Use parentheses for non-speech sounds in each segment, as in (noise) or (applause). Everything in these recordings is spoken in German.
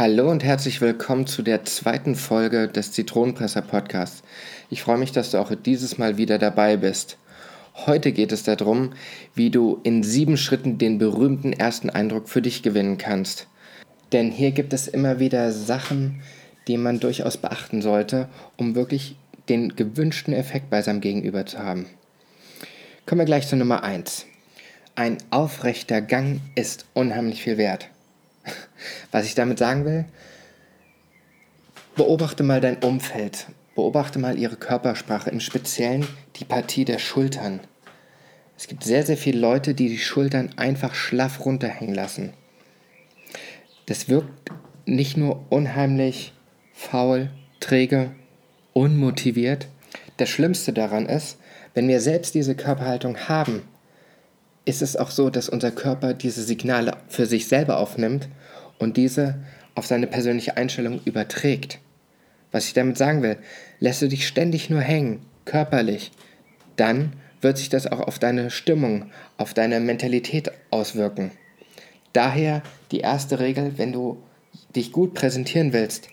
Hallo und herzlich willkommen zu der zweiten Folge des Zitronenpresser Podcasts. Ich freue mich, dass du auch dieses Mal wieder dabei bist. Heute geht es darum, wie du in sieben Schritten den berühmten ersten Eindruck für dich gewinnen kannst. Denn hier gibt es immer wieder Sachen, die man durchaus beachten sollte, um wirklich den gewünschten Effekt bei seinem Gegenüber zu haben. Kommen wir gleich zur Nummer 1. Ein aufrechter Gang ist unheimlich viel wert. Was ich damit sagen will, beobachte mal dein Umfeld, beobachte mal ihre Körpersprache, im Speziellen die Partie der Schultern. Es gibt sehr, sehr viele Leute, die die Schultern einfach schlaff runterhängen lassen. Das wirkt nicht nur unheimlich faul, träge, unmotiviert. Das Schlimmste daran ist, wenn wir selbst diese Körperhaltung haben, ist es auch so, dass unser Körper diese Signale für sich selber aufnimmt und diese auf seine persönliche Einstellung überträgt. Was ich damit sagen will, lässt du dich ständig nur hängen, körperlich, dann wird sich das auch auf deine Stimmung, auf deine Mentalität auswirken. Daher die erste Regel, wenn du dich gut präsentieren willst,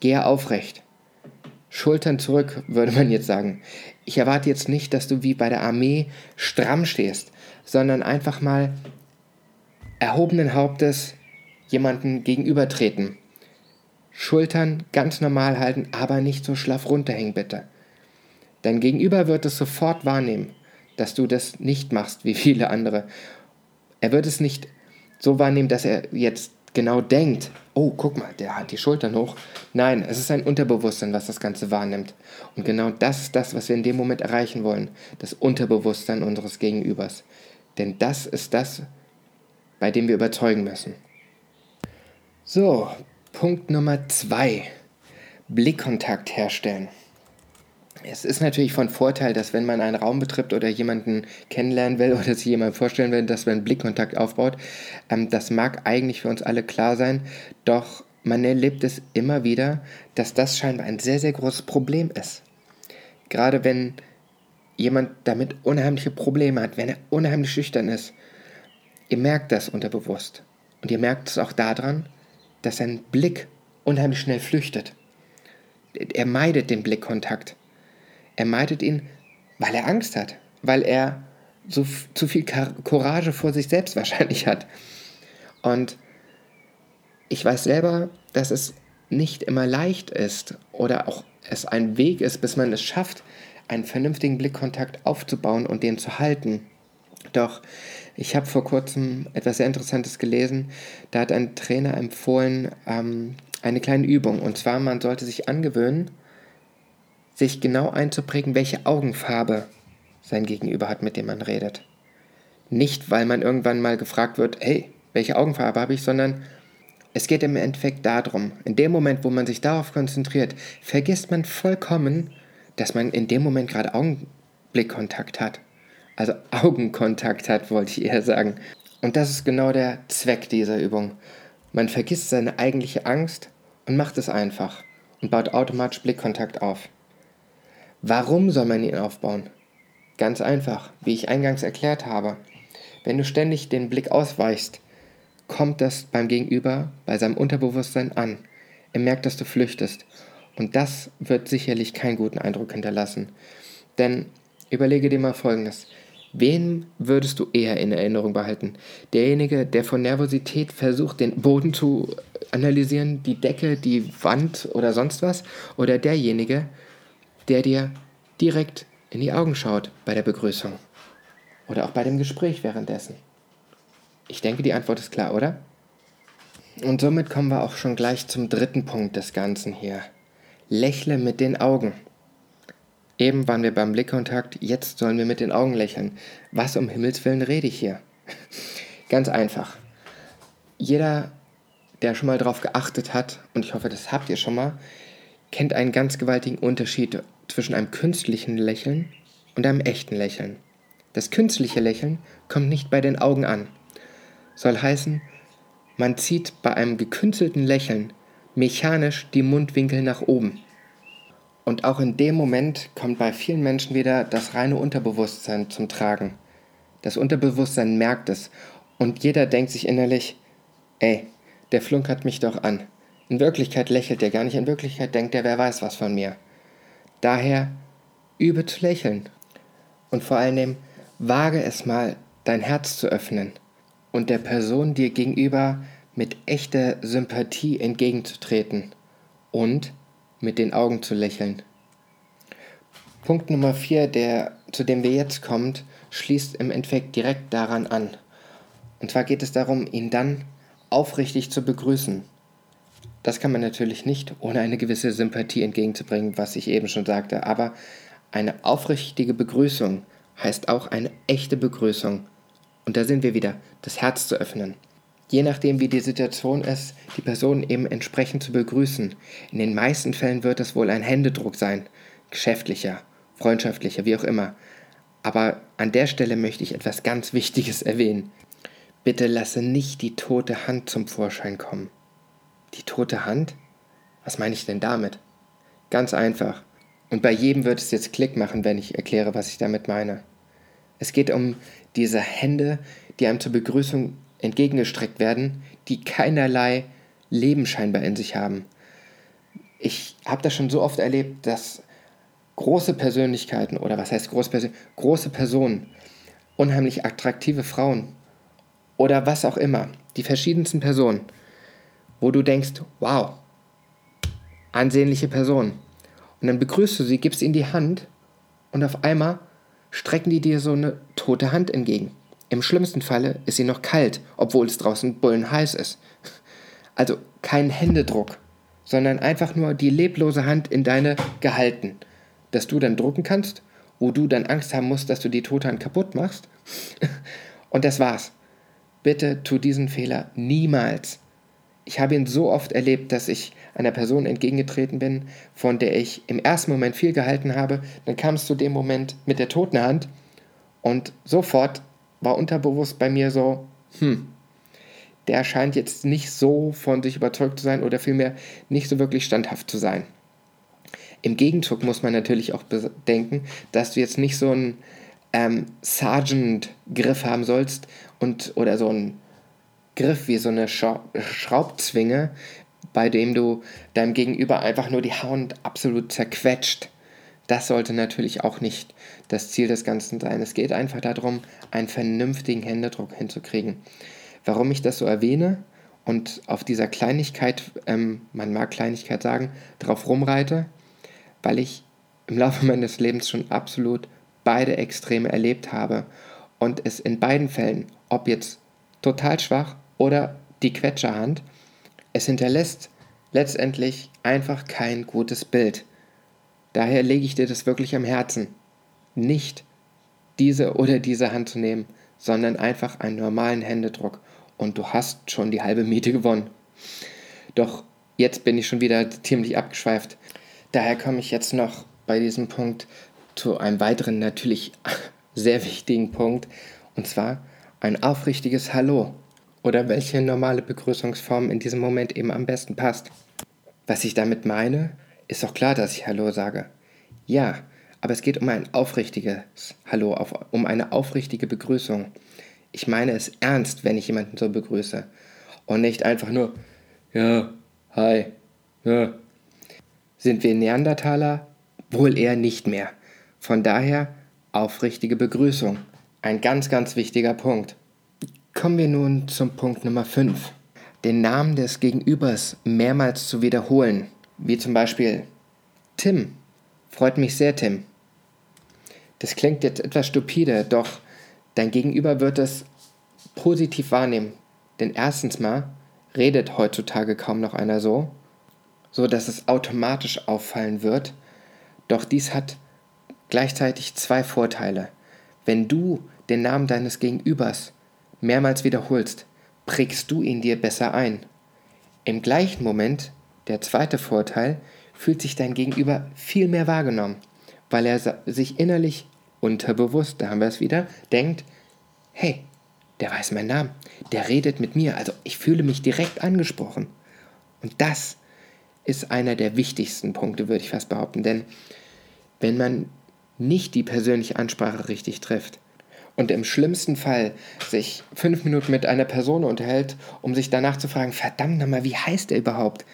gehe aufrecht. Schultern zurück, würde man jetzt sagen. Ich erwarte jetzt nicht, dass du wie bei der Armee stramm stehst, sondern einfach mal erhobenen Hauptes jemanden gegenübertreten. Schultern ganz normal halten, aber nicht so schlaff runterhängen, bitte. Dein Gegenüber wird es sofort wahrnehmen, dass du das nicht machst wie viele andere. Er wird es nicht so wahrnehmen, dass er jetzt genau denkt, oh, guck mal, der hat die Schultern hoch. Nein, es ist ein Unterbewusstsein, was das Ganze wahrnimmt. Und genau das ist das, was wir in dem Moment erreichen wollen, das Unterbewusstsein unseres Gegenübers. Denn das ist das, bei dem wir überzeugen müssen. So, Punkt Nummer zwei. Blickkontakt herstellen. Es ist natürlich von Vorteil, dass wenn man einen Raum betritt oder jemanden kennenlernen will (laughs) oder sich jemand vorstellen will, dass man Blickkontakt aufbaut. Ähm, das mag eigentlich für uns alle klar sein, doch man erlebt es immer wieder, dass das scheinbar ein sehr, sehr großes Problem ist. Gerade wenn jemand damit unheimliche Probleme hat, wenn er unheimlich schüchtern ist. Ihr merkt das unterbewusst. Und ihr merkt es auch daran, dass sein Blick unheimlich schnell flüchtet. Er meidet den Blickkontakt. Er meidet ihn, weil er Angst hat, weil er so zu viel Courage vor sich selbst (laughs) wahrscheinlich hat. Und ich weiß selber, dass es nicht immer leicht ist oder auch es ein Weg ist, bis man es schafft, einen vernünftigen Blickkontakt aufzubauen und den zu halten. Doch ich habe vor kurzem etwas sehr Interessantes gelesen. Da hat ein Trainer empfohlen, ähm, eine kleine Übung. Und zwar, man sollte sich angewöhnen, sich genau einzuprägen, welche Augenfarbe sein Gegenüber hat, mit dem man redet. Nicht, weil man irgendwann mal gefragt wird, hey, welche Augenfarbe habe ich, sondern es geht im Endeffekt darum, in dem Moment, wo man sich darauf konzentriert, vergisst man vollkommen, dass man in dem Moment gerade Augenblickkontakt hat also Augenkontakt hat, wollte ich eher sagen. Und das ist genau der Zweck dieser Übung. Man vergisst seine eigentliche Angst und macht es einfach und baut automatisch Blickkontakt auf. Warum soll man ihn aufbauen? Ganz einfach, wie ich eingangs erklärt habe. Wenn du ständig den Blick ausweichst, kommt das beim Gegenüber, bei seinem Unterbewusstsein an. Er merkt, dass du flüchtest. Und das wird sicherlich keinen guten Eindruck hinterlassen. Denn überlege dir mal Folgendes. Wen würdest du eher in Erinnerung behalten? Derjenige, der von Nervosität versucht, den Boden zu analysieren, die Decke, die Wand oder sonst was? Oder derjenige, der dir direkt in die Augen schaut bei der Begrüßung? Oder auch bei dem Gespräch währenddessen? Ich denke, die Antwort ist klar, oder? Und somit kommen wir auch schon gleich zum dritten Punkt des Ganzen hier. Lächle mit den Augen. Eben waren wir beim Blickkontakt, jetzt sollen wir mit den Augen lächeln. Was um Himmels willen rede ich hier? (laughs) Ganz einfach. jeder, der schon mal darauf geachtet hat, und ich hoffe, das habt ihr schon mal, kennt einen ganz gewaltigen Unterschied zwischen einem künstlichen Lächeln und einem echten Lächeln. Das künstliche Lächeln kommt nicht bei den Augen an. Soll heißen, man zieht bei einem gekünstelten Lächeln mechanisch die Mundwinkel nach oben. Und auch in dem Moment kommt bei vielen Menschen wieder das reine Unterbewusstsein zum Tragen. Das Unterbewusstsein merkt es und jeder denkt sich innerlich, ey, der flunkert mich doch an. In Wirklichkeit lächelt er gar nicht, in Wirklichkeit denkt er, wer weiß was von mir. Daher übe zu lächeln. Und vor allem wage es mal, dein Herz zu öffnen und der Person dir gegenüber mit echter Sympathie entgegenzutreten und mit den Augen zu lächeln. Punkt Nummer 4, der, zu dem wir jetzt kommen, schließt im Endeffekt direkt daran an. Und zwar geht es darum, ihn dann aufrichtig zu begrüßen. Das kann man natürlich nicht, ohne eine gewisse Sympathie entgegenzubringen, was ich eben schon sagte. Aber eine aufrichtige Begrüßung heißt auch eine echte Begrüßung. Und da sind wir wieder, das Herz zu öffnen. Je nachdem, wie die Situation ist, die Person eben entsprechend zu begrüßen. In den meisten Fällen wird es wohl ein Händedruck sein, geschäftlicher, freundschaftlicher, wie auch immer. Aber an der Stelle möchte ich etwas ganz Wichtiges erwähnen. Bitte lasse nicht die tote Hand zum Vorschein kommen. Die tote Hand? Was meine ich denn damit? Ganz einfach. Und bei jedem wird es jetzt Klick machen, wenn ich erkläre, was ich damit meine. Es geht um diese Hände, die einem zur Begrüßung entgegengestreckt werden, die keinerlei Leben scheinbar in sich haben. Ich habe das schon so oft erlebt, dass große Persönlichkeiten oder was heißt große, Persön große Personen, unheimlich attraktive Frauen oder was auch immer, die verschiedensten Personen, wo du denkst, wow, ansehnliche Person. Und dann begrüßt du sie, gibst ihnen die Hand und auf einmal strecken die dir so eine tote Hand entgegen. Im schlimmsten Falle ist sie noch kalt, obwohl es draußen bullenheiß ist. Also kein Händedruck, sondern einfach nur die leblose Hand in deine gehalten, dass du dann drucken kannst, wo du dann Angst haben musst, dass du die tote Hand kaputt machst. (laughs) Und das war's. Bitte tu diesen Fehler niemals. Ich habe ihn so oft erlebt, dass ich einer Person entgegengetreten bin, von der ich im ersten Moment viel gehalten habe. Dann kam es zu dem Moment mit der toten Hand und sofort war unterbewusst bei mir so, hm, der scheint jetzt nicht so von sich überzeugt zu sein oder vielmehr nicht so wirklich standhaft zu sein. Im Gegenzug muss man natürlich auch bedenken, dass du jetzt nicht so einen ähm, Sergeant-Griff haben sollst und oder so einen Griff wie so eine Schraubzwinge, bei dem du deinem Gegenüber einfach nur die Hand absolut zerquetscht. Das sollte natürlich auch nicht das Ziel des Ganzen sein. Es geht einfach darum, einen vernünftigen Händedruck hinzukriegen. Warum ich das so erwähne und auf dieser Kleinigkeit, ähm, man mag Kleinigkeit sagen, drauf rumreite, weil ich im Laufe (laughs) meines Lebens schon absolut beide Extreme erlebt habe und es in beiden Fällen, ob jetzt total schwach oder die Quetscherhand, es hinterlässt letztendlich einfach kein gutes Bild. Daher lege ich dir das wirklich am Herzen, nicht diese oder diese Hand zu nehmen, sondern einfach einen normalen Händedruck und du hast schon die halbe Miete gewonnen. Doch jetzt bin ich schon wieder ziemlich abgeschweift. Daher komme ich jetzt noch bei diesem Punkt zu einem weiteren natürlich (laughs) sehr wichtigen Punkt und zwar ein aufrichtiges Hallo oder welche normale Begrüßungsform in diesem Moment eben am besten passt. Was ich damit meine, ist doch klar, dass ich Hallo sage. Ja, aber es geht um ein aufrichtiges Hallo, um eine aufrichtige Begrüßung. Ich meine es ernst, wenn ich jemanden so begrüße. Und nicht einfach nur, ja, hi, ja. Sind wir Neandertaler? Wohl eher nicht mehr. Von daher aufrichtige Begrüßung. Ein ganz, ganz wichtiger Punkt. Kommen wir nun zum Punkt Nummer 5. Den Namen des Gegenübers mehrmals zu wiederholen, wie zum Beispiel Tim. Freut mich sehr, Tim. Das klingt jetzt etwas stupide, doch dein Gegenüber wird es positiv wahrnehmen. Denn erstens mal redet heutzutage kaum noch einer so, so dass es automatisch auffallen wird. Doch dies hat gleichzeitig zwei Vorteile. Wenn du den Namen deines Gegenübers mehrmals wiederholst, prägst du ihn dir besser ein. Im gleichen Moment, der zweite Vorteil, fühlt sich dein Gegenüber viel mehr wahrgenommen, weil er sich innerlich unterbewusst, da haben wir es wieder, denkt, hey, der weiß meinen Namen, der redet mit mir, also ich fühle mich direkt angesprochen. Und das ist einer der wichtigsten Punkte, würde ich fast behaupten, denn wenn man nicht die persönliche Ansprache richtig trifft und im schlimmsten Fall sich fünf Minuten mit einer Person unterhält, um sich danach zu fragen, verdammt nochmal, wie heißt er überhaupt,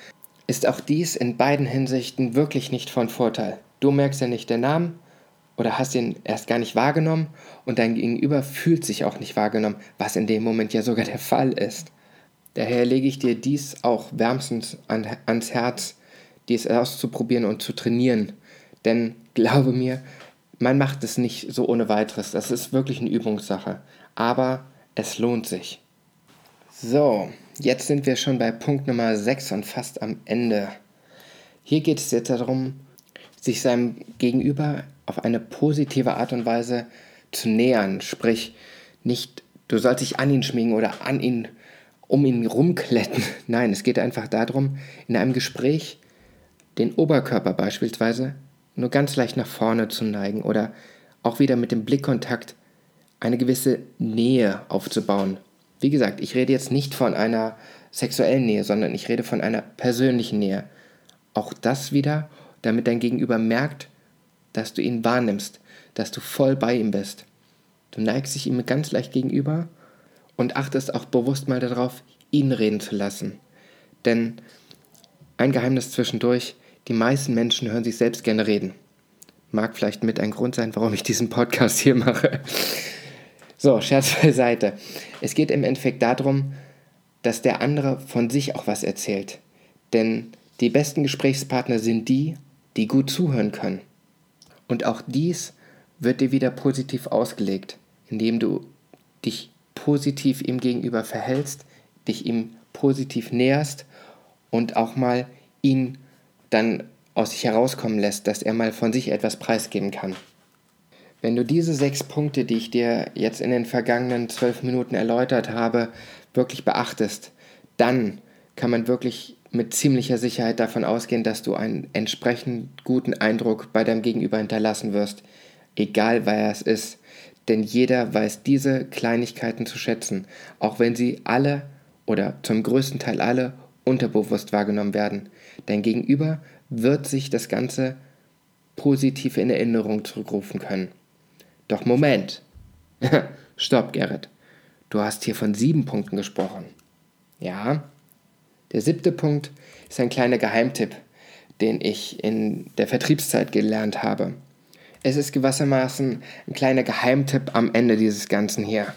ist auch dies in beiden Hinsichten wirklich nicht von Vorteil. Du merkst ja nicht den Namen oder hast ihn erst gar nicht wahrgenommen und dein Gegenüber fühlt sich auch nicht wahrgenommen, was in dem Moment ja sogar der Fall ist. Daher lege ich dir dies auch wärmstens an, ans Herz, dies auszuprobieren und zu trainieren. Denn glaube mir, man macht es nicht so ohne weiteres. Das ist wirklich eine Übungssache. Aber es lohnt sich. So, jetzt sind wir schon bei Punkt Nummer 6 und fast am Ende. Hier geht es jetzt darum, sich seinem Gegenüber auf eine positive Art und Weise zu nähern. Sprich, nicht, du sollst dich an ihn schmiegen oder an ihn, um ihn rumkletten. (laughs) Nein, es geht einfach darum, in einem Gespräch den Oberkörper beispielsweise nur ganz leicht nach vorne zu neigen oder auch wieder mit dem Blickkontakt eine gewisse Nähe aufzubauen. Wie gesagt, ich rede jetzt nicht von einer sexuellen Nähe, sondern ich rede von einer persönlichen Nähe. Auch das wieder, damit dein Gegenüber merkt, dass du ihn wahrnimmst, dass du voll bei ihm bist. Du neigst dich ihm ganz leicht gegenüber und achtest auch bewusst mal darauf, ihn reden zu lassen. Denn ein Geheimnis zwischendurch, die meisten Menschen hören sich selbst gerne reden. Mag vielleicht mit ein Grund sein, warum ich diesen Podcast hier mache. So, Scherz beiseite. Es geht im Endeffekt darum, dass der andere von sich auch was erzählt. Denn die besten Gesprächspartner sind die, die gut zuhören können. Und auch dies wird dir wieder positiv ausgelegt, indem du dich positiv ihm gegenüber verhältst, dich ihm positiv näherst und auch mal ihn dann aus sich herauskommen lässt, dass er mal von sich etwas preisgeben kann. Wenn du diese sechs Punkte, die ich dir jetzt in den vergangenen zwölf Minuten erläutert habe, wirklich beachtest, dann kann man wirklich mit ziemlicher Sicherheit davon ausgehen, dass du einen entsprechend guten Eindruck bei deinem Gegenüber hinterlassen wirst, egal wer es ist. Denn jeder weiß diese Kleinigkeiten zu schätzen, auch wenn sie alle oder zum größten Teil alle unterbewusst wahrgenommen werden. Dein Gegenüber wird sich das Ganze positiv in Erinnerung zurückrufen können. Doch Moment. (laughs) Stopp, Gerrit. Du hast hier von sieben Punkten gesprochen. Ja. Der siebte Punkt ist ein kleiner Geheimtipp, den ich in der Vertriebszeit gelernt habe. Es ist gewissermaßen ein kleiner Geheimtipp am Ende dieses Ganzen hier.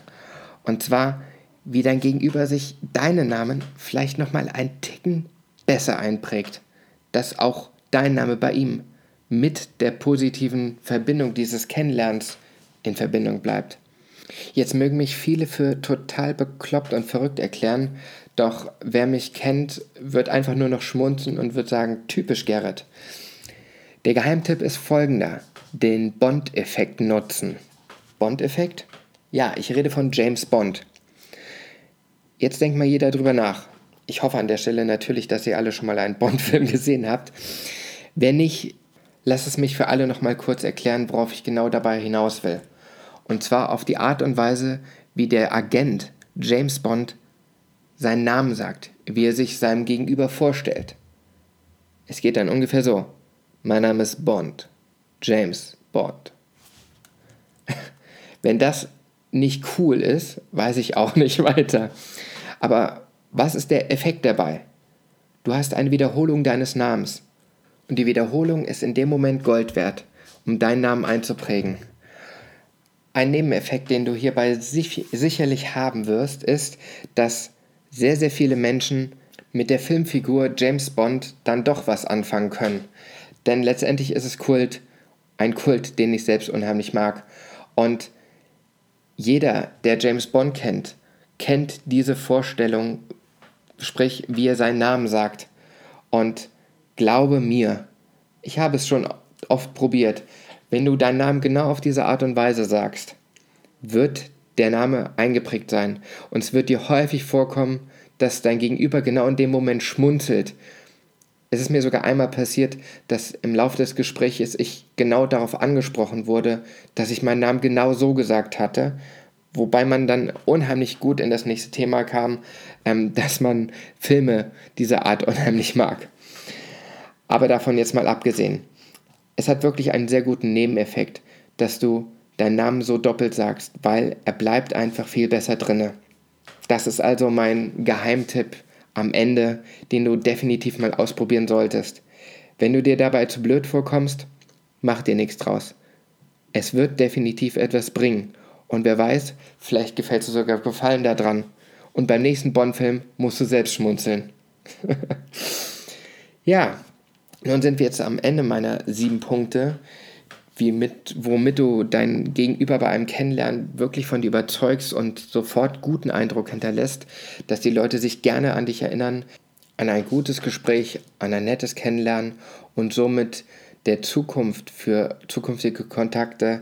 Und zwar, wie dein Gegenüber sich deinen Namen vielleicht nochmal ein Ticken besser einprägt dass auch dein Name bei ihm mit der positiven Verbindung dieses Kennenlernens in Verbindung bleibt. Jetzt mögen mich viele für total bekloppt und verrückt erklären, doch wer mich kennt, wird einfach nur noch schmunzeln und wird sagen, typisch Gerrit. Der Geheimtipp ist folgender, den Bond-Effekt nutzen. Bond-Effekt? Ja, ich rede von James Bond. Jetzt denkt mal jeder drüber nach ich hoffe an der Stelle natürlich, dass ihr alle schon mal einen Bond-Film (laughs) gesehen habt. Wenn nicht, lasst es mich für alle nochmal kurz erklären, worauf ich genau dabei hinaus will. Und zwar auf die Art und Weise, wie der Agent James Bond seinen Namen sagt, wie er sich seinem Gegenüber vorstellt. Es geht dann ungefähr so. Mein Name ist Bond. James Bond. (laughs) Wenn das nicht cool ist, weiß ich auch nicht (laughs) weiter. Aber was ist der Effekt dabei? Du hast eine Wiederholung deines Namens. Und die Wiederholung ist in dem Moment Gold wert, um deinen Namen einzuprägen. Ein Nebeneffekt, den du hierbei sicherlich haben wirst, ist, dass sehr, sehr viele Menschen mit der Filmfigur James Bond dann doch was anfangen können. Denn letztendlich ist es Kult, ein Kult, den ich selbst unheimlich mag. Und jeder, der James Bond kennt, kennt diese Vorstellung sprich wie er seinen Namen sagt. Und glaube mir, ich habe es schon oft probiert, wenn du deinen Namen genau auf diese Art und Weise sagst, wird der Name eingeprägt sein. Und es wird dir häufig vorkommen, dass dein Gegenüber genau in dem Moment schmunzelt. Es ist mir sogar einmal passiert, dass im Laufe des Gesprächs ich genau darauf angesprochen wurde, dass ich meinen Namen genau so gesagt hatte, wobei man dann unheimlich gut in das nächste Thema kam, ähm, (laughs) dass man Filme dieser Art unheimlich mag. Aber davon jetzt mal abgesehen. Es hat wirklich einen sehr guten Nebeneffekt, dass du deinen Namen so doppelt sagst, weil er bleibt einfach viel besser drinne. Das ist also mein Geheimtipp am Ende, den du definitiv mal ausprobieren solltest. Wenn du dir dabei zu blöd vorkommst, mach dir nichts draus. Es wird definitiv etwas bringen. Und wer weiß, vielleicht gefällt dir sogar Gefallen daran. Und beim nächsten Bond-Film musst du selbst schmunzeln. (laughs) ja, nun sind wir jetzt am Ende meiner sieben Punkte, wie mit, womit du dein Gegenüber bei einem Kennenlernen wirklich von dir überzeugst und sofort guten Eindruck hinterlässt, dass die Leute sich gerne an dich erinnern, an ein gutes Gespräch, an ein nettes Kennenlernen und somit der Zukunft für zukünftige Kontakte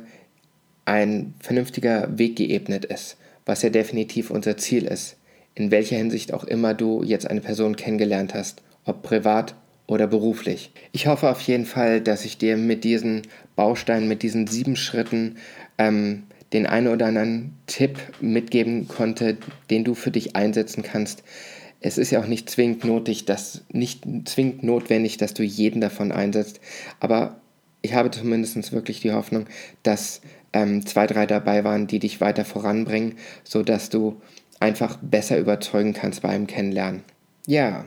ein vernünftiger Weg geebnet ist, was ja definitiv unser Ziel ist, in welcher Hinsicht auch immer du jetzt eine Person kennengelernt hast, ob privat oder beruflich. Ich hoffe auf jeden Fall, dass ich dir mit diesen Bausteinen, mit diesen sieben Schritten ähm, den einen oder anderen Tipp mitgeben konnte, den du für dich einsetzen kannst. Es ist ja auch nicht zwingend nötig, dass nicht zwingend notwendig, dass du jeden davon einsetzt, aber ich habe zumindest wirklich die Hoffnung, dass ähm, zwei, drei dabei waren, die dich weiter voranbringen, sodass du einfach besser überzeugen kannst beim Kennenlernen. Ja,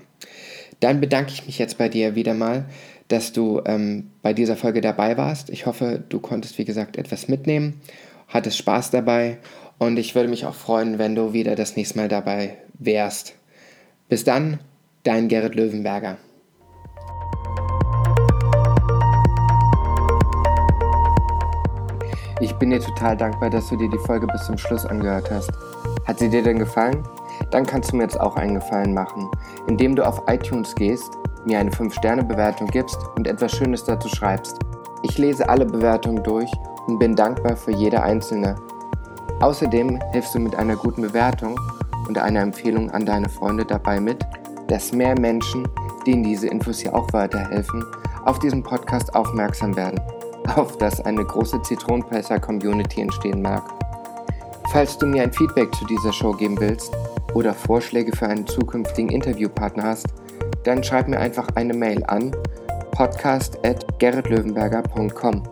dann bedanke ich mich jetzt bei dir wieder mal, dass du ähm, bei dieser Folge dabei warst. Ich hoffe, du konntest, wie gesagt, etwas mitnehmen, hattest Spaß dabei und ich würde mich auch freuen, wenn du wieder das nächste Mal dabei wärst. Bis dann, dein Gerrit Löwenberger. Ich bin dir total dankbar, dass du dir die Folge bis zum Schluss angehört hast. Hat sie dir denn gefallen? Dann kannst du mir jetzt auch einen Gefallen machen, indem du auf iTunes gehst, mir eine 5-Sterne-Bewertung gibst und etwas Schönes dazu schreibst. Ich lese alle Bewertungen durch und bin dankbar für jede einzelne. Außerdem hilfst du mit einer guten Bewertung und einer Empfehlung an deine Freunde dabei mit, dass mehr Menschen, denen diese Infos hier auch weiterhelfen, auf diesen Podcast aufmerksam werden, auf dass eine große Zitronenpresser-Community entstehen mag. Falls du mir ein Feedback zu dieser Show geben willst oder Vorschläge für einen zukünftigen Interviewpartner hast, dann schreib mir einfach eine Mail an podcast.gerritlöwenberger.com.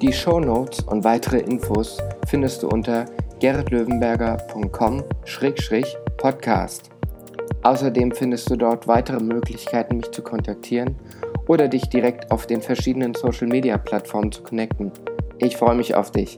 Die Show Notes und weitere Infos findest du unter gerritlöwenberger.com-podcast. Außerdem findest du dort weitere Möglichkeiten, mich zu kontaktieren oder dich direkt auf den verschiedenen Social Media Plattformen zu connecten. Ich freue mich auf dich.